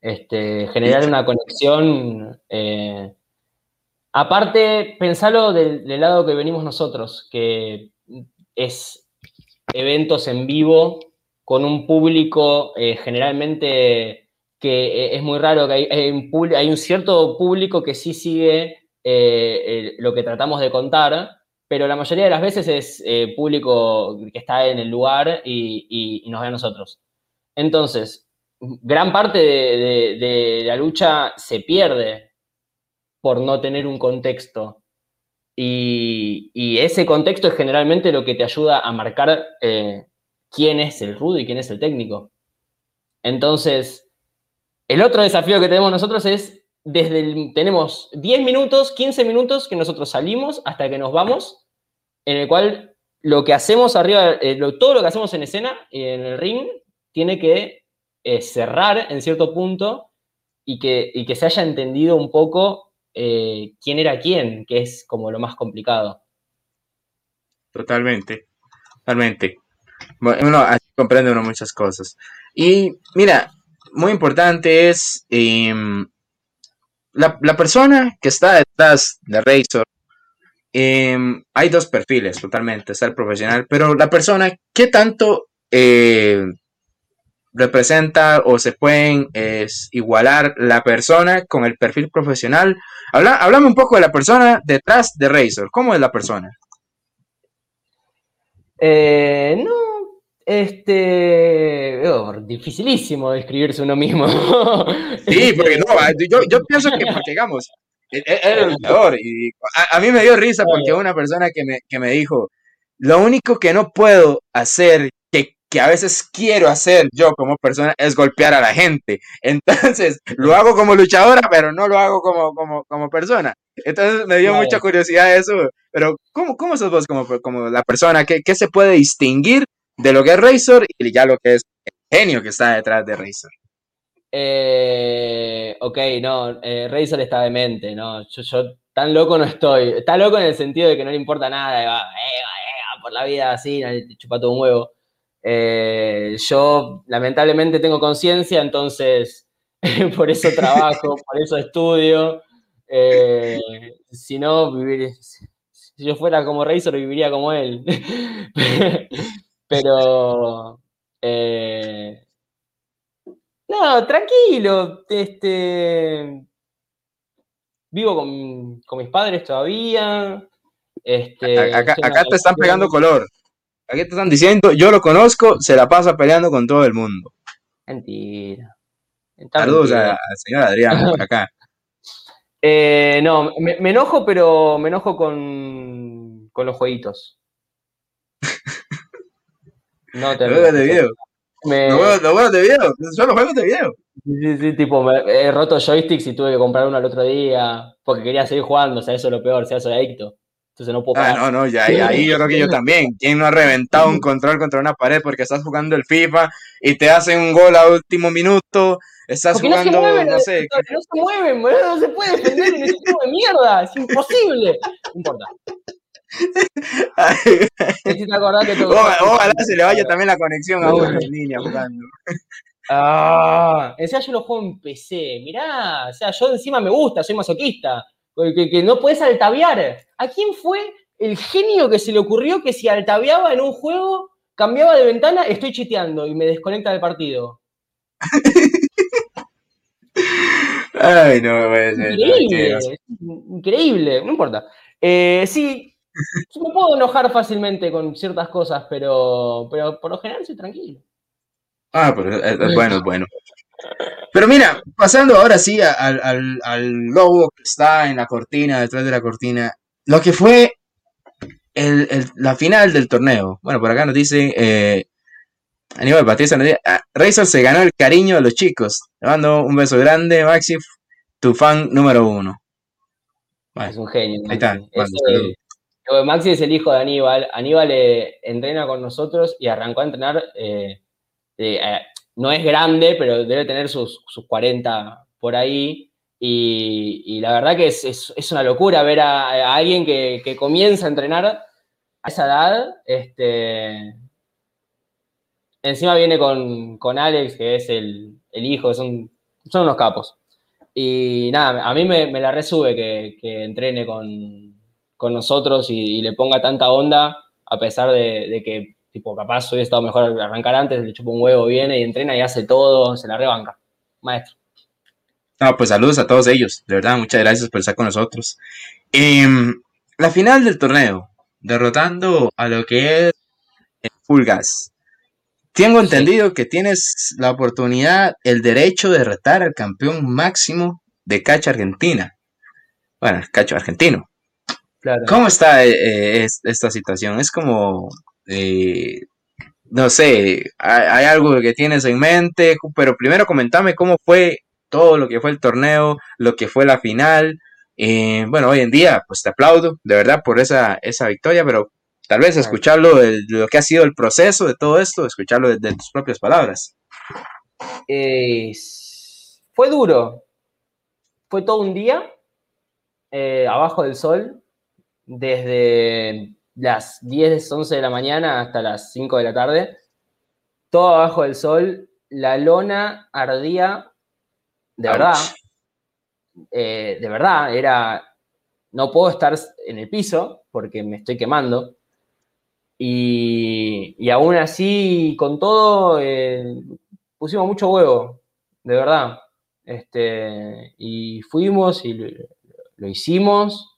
Este, generar una conexión. Eh, aparte, pensalo del, lado que venimos nosotros, que es eventos en vivo con un público eh, generalmente que eh, es muy raro que hay, un, hay un cierto público que sí sigue lo que tratamos de contar, pero la mayoría de las veces es público que está en el lugar y nos ve a nosotros. Entonces, gran parte de, la lucha se pierde por no tener un contexto. Y, ese contexto es generalmente lo que te ayuda a marcar eh, quién es el rudo y quién es el técnico. Entonces, el otro desafío que tenemos nosotros es, desde el, tenemos 10 minutos, 15 minutos que nosotros salimos hasta que nos vamos, en el cual lo que hacemos arriba, eh, todo lo que hacemos en escena, en el ring, tiene que eh, cerrar en cierto punto y que, que se haya entendido un poco eh, quién era quién, que es como lo más complicado. Totalmente, totalmente. Bueno, así comprende uno muchas cosas. Y mira, muy importante es em, la, persona que está detrás de Razor. Em, hay dos perfiles totalmente, está el profesional, pero la persona, ¿qué tanto eh, representa o se pueden es, igualar la persona con el perfil profesional. Habla, hablame un poco de la persona detrás de Razor. ¿Cómo es la persona? Eh, no, este. Oh, dificilísimo describirse uno mismo. sí, porque no, yo, yo pienso que, porque digamos, es el peor. Y a, mí me dio risa porque una persona que me, que me dijo: Lo único que no puedo hacer que a veces quiero hacer yo como persona es golpear a la gente. Entonces, lo hago como luchadora, pero no lo hago como, como, como persona. Entonces, me dio mucha curiosidad eso. Pero, ¿cómo, cómo sos vos como, como la persona? ¿Qué, ¿Qué, se puede distinguir de lo que es Razor y ya lo que es el genio que está detrás de Razor? Eh, ok, no, eh, Razor está demente, ¿no? Yo, yo tan loco no estoy. Está loco en el sentido de que no le importa nada, va, eh, por la vida así, chupa todo un huevo. Eh, yo lamentablemente tengo conciencia, entonces por eso trabajo, por eso estudio. Eh, si no, si yo fuera como Razor, viviría como él. Pero, eh, no, tranquilo. Este, vivo con, mis padres todavía. Este, acá, acá te están pegando color. Aquí te están diciendo, yo lo conozco, se la pasa peleando con todo el mundo. Mentira. Saludos al señor Adrián por acá. Eh, no, me, enojo, pero me enojo con, con los jueguitos. No te juegos de video. Me... Los, juegos, de video. Son los juegos de video. Sí, sí, tipo, he roto joysticks y tuve que comprar uno el otro día porque quería seguir jugando, o sea, eso es lo peor, o sea, soy adicto. Entonces no puedo Ah, no, no, ya, ahí yo creo que yo también. ¿Quién no ha reventado un control contra una pared porque estás jugando el FIFA y te hacen un gol a último minuto? Estás jugando, no, se mueven, no sé. No, se mueven, boludo, no se puede defender en ese tipo de mierda, es imposible. No importa. ojalá, se le vaya también la conexión a uno en línea jugando. Ah, sea, yo lo juego en PC, mirá, o sea, yo encima me gusta, soy masoquista que, no puedes altaviar. ¿A quién fue el genio que se le ocurrió que si altaviaba en un juego, cambiaba de ventana, estoy chiteando y me desconecta del partido? Ay, no ser. Increíble, increíble, no importa. Eh, sí, me puedo enojar fácilmente con ciertas cosas, pero, pero por lo general soy tranquilo. Ah, pero es, bueno, es bueno. Pero mira, pasando ahora sí al, al, logo que está en la cortina, detrás de la cortina, lo que fue la final del torneo. Bueno, por acá nos dice eh, Aníbal Batista, nos dice, ah, Razor se ganó el cariño de los chicos. Le mando un beso grande, Maxi, tu fan número uno. Es un genio. Ahí está. Maxi es el hijo de Aníbal. Aníbal eh, entrena con nosotros y arrancó a entrenar eh, no es grande, pero debe tener sus, sus 40 por ahí. Y, la verdad que es, una locura ver a, alguien que, comienza a entrenar a esa edad. Este, encima viene con, Alex, que es el, hijo, son son unos capos. Y nada, a mí me, la resube que, entrene con, nosotros y, le ponga tanta onda, a pesar de, que, tipo, capaz hoy he estado mejor arrancar antes, le chupa un huevo, viene y entrena y hace todo, se la rebanca. Maestro. No, pues saludos a todos ellos, de verdad, muchas gracias por estar con nosotros. Em, la final del torneo, derrotando a lo que es Full Gas. Tengo entendido que tienes la oportunidad, el derecho de retar al campeón máximo de cacha argentina. Bueno, el cacho argentino. ¿Cómo está eh, eh, esta situación? Es como, eh, no sé, hay, algo que tienes en mente, pero primero comentame cómo fue todo lo que fue el torneo, lo que fue la final. bueno, hoy en día, pues te aplaudo, de verdad, por esa, esa victoria, pero Tal vez escucharlo de, lo que ha sido el proceso de todo esto, escucharlo de, tus propias palabras. fue duro. Fue todo un día eh, abajo del sol, desde las 10, 11 de la mañana hasta las 5 de la tarde. Todo abajo del sol, la lona ardía, de verdad. Eh, de verdad, era. No puedo estar en el piso porque me estoy quemando. Y, aún así, con todo, eh, pusimos mucho huevo, de verdad. Este, y fuimos y lo, hicimos.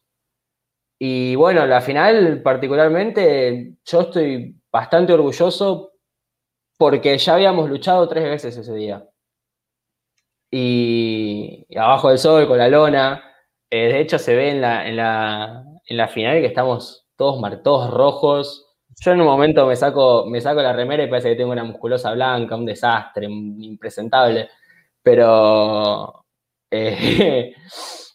Y bueno, la final particularmente, yo estoy bastante orgulloso porque ya habíamos luchado tres veces ese día. Y, abajo del sol, con la lona. Eh, de hecho, se ve en la, en la, en la final que estamos todos, todos rojos yo en un momento me saco, me saco la remera y parece que tengo una musculosa blanca, un desastre, impresentable. Pero eh,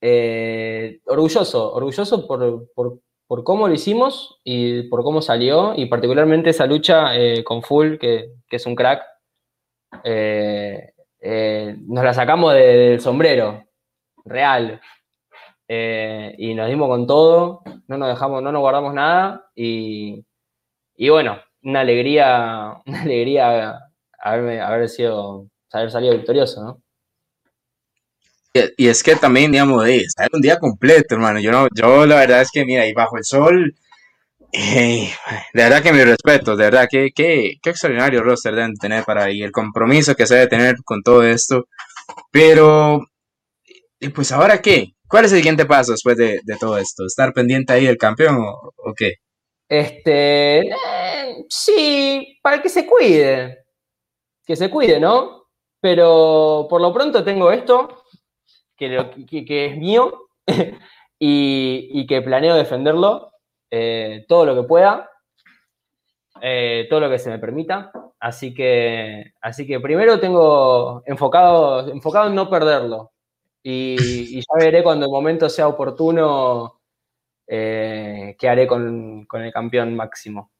eh, orgulloso, orgulloso por, cómo lo hicimos y por cómo salió, y particularmente esa lucha eh, con Full, que, es un crack. nos la sacamos del sombrero, real. Eh, y nos dimos con todo, no nos dejamos, no nos guardamos nada y, bueno, una alegría, una alegría haber sido, haber salido victorioso, ¿no? Y, es que también, digamos, es un día completo, hermano. Yo no, yo la verdad es que, mira, y bajo el sol, eh, de verdad que mi respeto, de verdad, que qué extraordinario roster deben tener para ahí, el compromiso que se debe tener con todo esto. Pero, pues ahora qué, ¿Cuál es el siguiente paso después de, todo esto? ¿Estar pendiente ahí del campeón o, qué? Este, eh, sí, para que se cuide. Que se cuide, ¿no? Pero por lo pronto tengo esto, que, es mío, y, que planeo defenderlo eh, todo lo que pueda, eh, todo lo que se me permita. Así que, así que primero tengo enfocado, enfocado en no perderlo. Y, ya veré cuando el momento sea oportuno eh, qué haré con, el campeón máximo.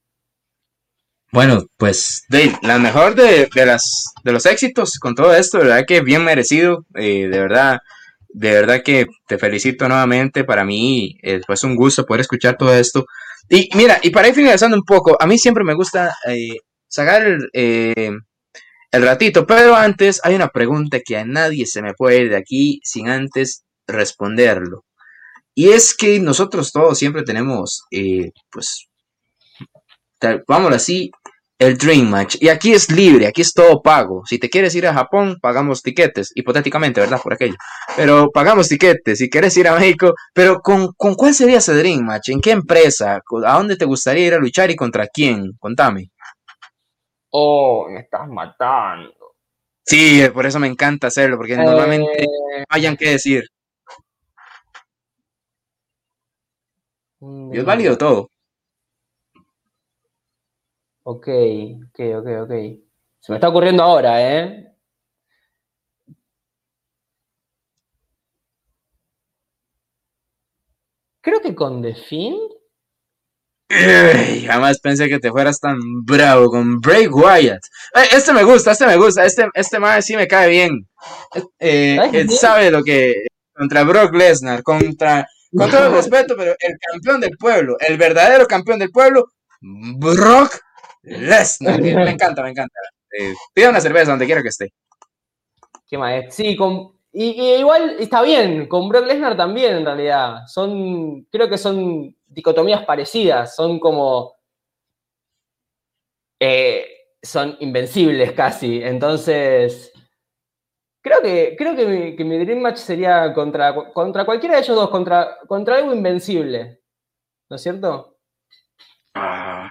Bueno, pues de, la mejor de, las, de los éxitos con todo esto, de verdad que bien merecido, eh, de verdad, de verdad que te felicito nuevamente, para mí eh, fue un gusto poder escuchar todo esto. Y mira, y para ir finalizando un poco, a mí siempre me gusta sacar el, el ratito. Pero antes hay una pregunta que a nadie se me puede ir de aquí sin antes responderlo. Y es que nosotros todos siempre tenemos, eh, pues, vamos así, el Dream Match. Y aquí es libre, aquí es todo pago. Si te quieres ir a Japón, pagamos tiquetes, hipotéticamente, ¿verdad? Por aquello. Pero pagamos tiquetes. Si quieres ir a México, pero ¿con, ¿con cuál sería ese Dream Match? ¿En qué empresa? ¿A dónde te gustaría ir a luchar y contra quién? Contame. Oh, me estás matando. Sí, por eso me encanta hacerlo, porque normalmente no hayan que decir. Y es válido todo. Ok, ok, ok, ok. Se me está ocurriendo ahora, ¿eh? Creo que con The jamás pensé que te fueras tan bravo con Bray Wyatt. Eh, este me gusta, este me gusta, este, este más sí me cae bien. Eh, él sabe lo que. Contra Brock Lesnar, contra. Con todo el respeto, pero el campeón del pueblo, el verdadero campeón del pueblo, Brock Lesnar. Me encanta, me encanta. Eh, pida una cerveza donde quiera que esté. ¿Qué más? Sí, con, y, igual está bien, con Brock Lesnar también en realidad. Son, creo que son dicotomías parecidas, son como... Eh, son invencibles casi, entonces... Creo que, creo que, mi, Dream Match sería contra, contra cualquiera de ellos dos, contra, contra algo invencible. ¿No es cierto? Ah,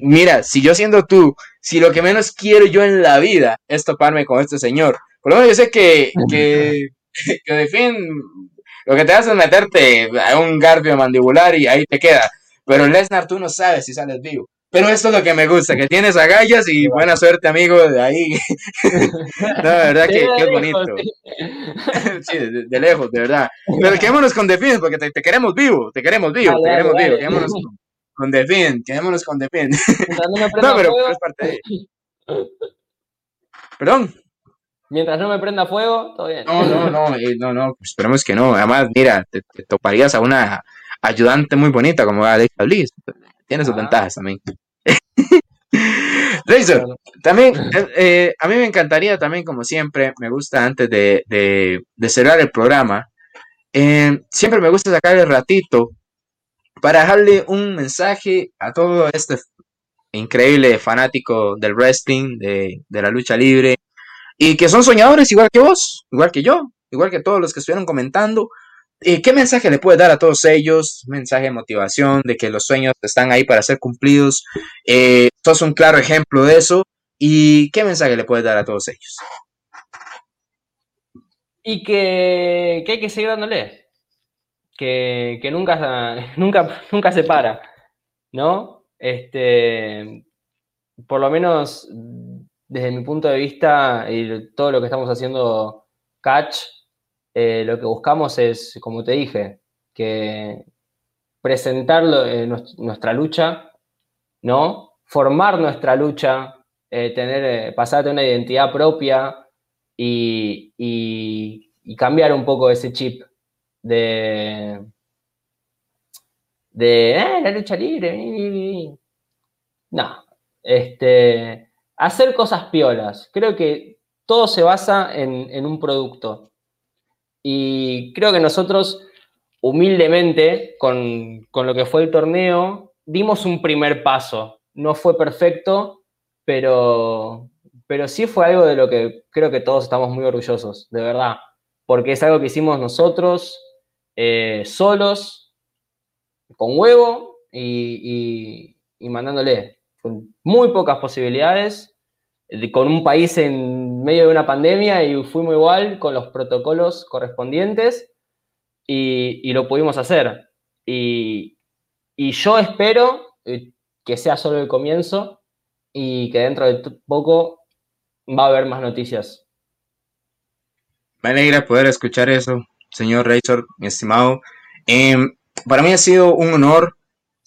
mira, si yo siendo tú, si lo que menos quiero yo en la vida es toparme con este señor, por lo menos yo sé que, que, que de fin lo que te hace es meterte a un garbio mandibular y ahí te queda. Pero Lesnar tú no sabes si sales vivo. Pero esto es lo que me gusta, que tienes agallas y buena suerte, amigo, de ahí. no, de verdad que, es bonito. sí, de, lejos, de verdad. Pero quedémonos con Defin, porque te, queremos vivo, te queremos vivo, te queremos vivo. Quedémonos con, Defin, quedémonos con Defin. no, pero es parte de... Perdón. Mientras no me prenda fuego, todo bien. No, no, no, eh, no, no, esperemos que no. Además, mira, te, toparías a una ayudante muy bonita como Alexa Bliss. Tiene sus ah. ventajas también. Razor, también, eh, eh, a mí me encantaría también, como siempre, me gusta antes de, de, cerrar el programa, siempre me gusta sacar el ratito para dejarle un mensaje a todo este increíble fanático del wrestling, de, la lucha libre, y que son soñadores igual que vos, igual que yo, igual que todos los que estuvieron comentando. ¿Y ¿Qué mensaje le puede dar a todos ellos? mensaje de motivación, de que los sueños están ahí para ser cumplidos. Eh, sos un claro ejemplo de eso. ¿Y qué mensaje le puedes dar a todos ellos? Y que, hay que seguir dándole. Que, nunca, nunca, nunca se para. ¿No? Este, por lo menos desde mi punto de vista y todo lo que estamos haciendo Catch, eh, lo que buscamos es, como te dije, que presentar eh, nuestra lucha, ¿no? Formar nuestra lucha, eh, tener, pasar una identidad propia y, cambiar un poco ese chip de, de la lucha libre. No, este, hacer cosas piolas. Creo que todo se basa en, un producto. Y creo que nosotros, humildemente, con, lo que fue el torneo, dimos un primer paso. No fue perfecto, pero, pero sí fue algo de lo que creo que todos estamos muy orgullosos, de verdad. Porque es algo que hicimos nosotros, eh, solos, con huevo y, y mandándole con muy pocas posibilidades con un país en medio de una pandemia y fuimos igual con los protocolos correspondientes y, lo pudimos hacer. Y, yo espero eh, que sea solo el comienzo y que dentro de poco va a haber más noticias. Me alegra poder escuchar eso, señor Razor, mi estimado. Em, para mí ha sido un honor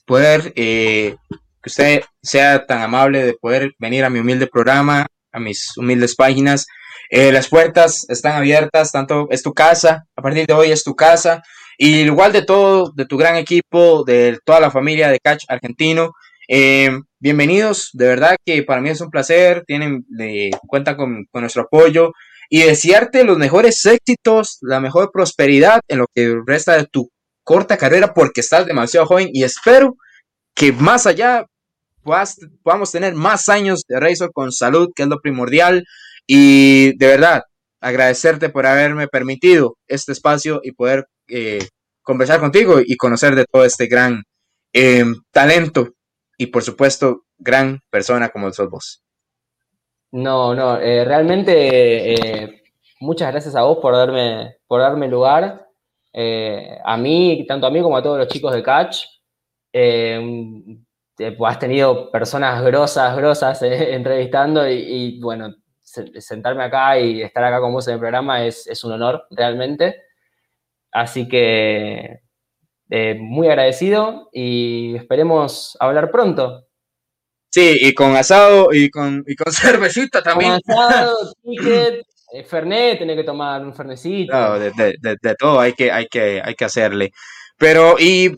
poder eh, que usted sea tan amable de poder venir a mi humilde programa, a mis humildes páginas. Eh, las puertas están abiertas, tanto es tu casa, a partir de hoy es tu casa. Y igual de todo, de tu gran equipo, de toda la familia de Catch Argentino, eh, bienvenidos, de verdad que para mí es un placer, tienen, de cuentan con, nuestro apoyo y desearte los mejores éxitos, la mejor prosperidad en lo que resta de tu corta carrera porque estás demasiado joven y espero que más allá podamos tener más años de Razor con salud, que es lo primordial. Y de verdad, agradecerte por haberme permitido este espacio y poder eh, conversar contigo y conocer de todo este gran em, talento y por supuesto gran persona como sos vos. No, no, eh, realmente eh, muchas gracias a vos por darme, por darme lugar. a mí, tanto a mí como a todos los chicos de Catch has tenido personas grosas, grosas eh, entrevistando y, bueno, sentarme acá y estar acá con vos en el programa es, un honor realmente. Así que eh, muy agradecido y esperemos hablar pronto. Sí, y con asado y con, y con cervecita también. Con asado, ticket, eh, Fernet, tiene que tomar un Fernecito. No, de, de, de, todo hay que, hay, que, hay que hacerle. Pero, y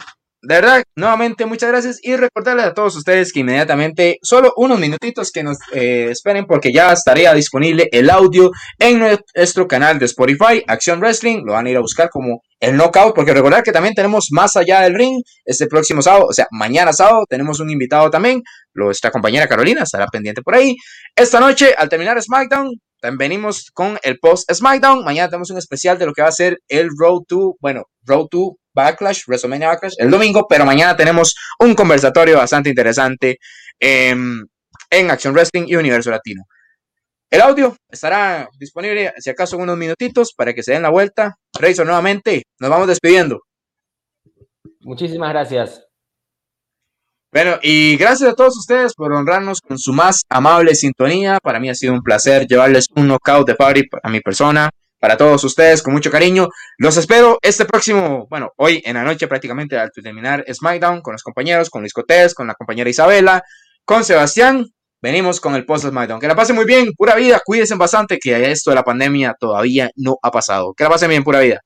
de verdad, nuevamente muchas gracias y recordarles a todos ustedes que inmediatamente, solo unos minutitos que nos eh, esperen porque ya estaría disponible el audio en nuestro canal de Spotify, Acción Wrestling, lo van a ir a buscar como el Knockout, porque recordar que también tenemos más allá del ring este próximo sábado, o sea, mañana sábado. Tenemos un invitado también, nuestra compañera Carolina estará pendiente por ahí. Esta noche, al terminar SmackDown, también venimos con el post SmackDown, mañana tenemos un especial de lo que va a ser el Road to, bueno, Road to Backlash, WrestleMania Backlash, el domingo, pero mañana tenemos un conversatorio bastante interesante en Action Wrestling y Universo Latino. El audio estará disponible, si acaso, en unos minutitos para que se den la vuelta. Razor, nuevamente, nos vamos despidiendo. Muchísimas gracias. Bueno, y gracias a todos ustedes por honrarnos con su más amable sintonía. Para mí ha sido un placer llevarles un knockout de party a mi persona para todos ustedes con mucho cariño. Los espero este próximo, bueno, hoy en la noche prácticamente al terminar SmackDown con los compañeros, con Luis Cotés, con la compañera Isabela, con Sebastián. Venimos con el post SmackDown. Que la pasen muy bien, pura vida, cuídense bastante que esto de la pandemia todavía no ha pasado. Que la pasen bien, pura vida.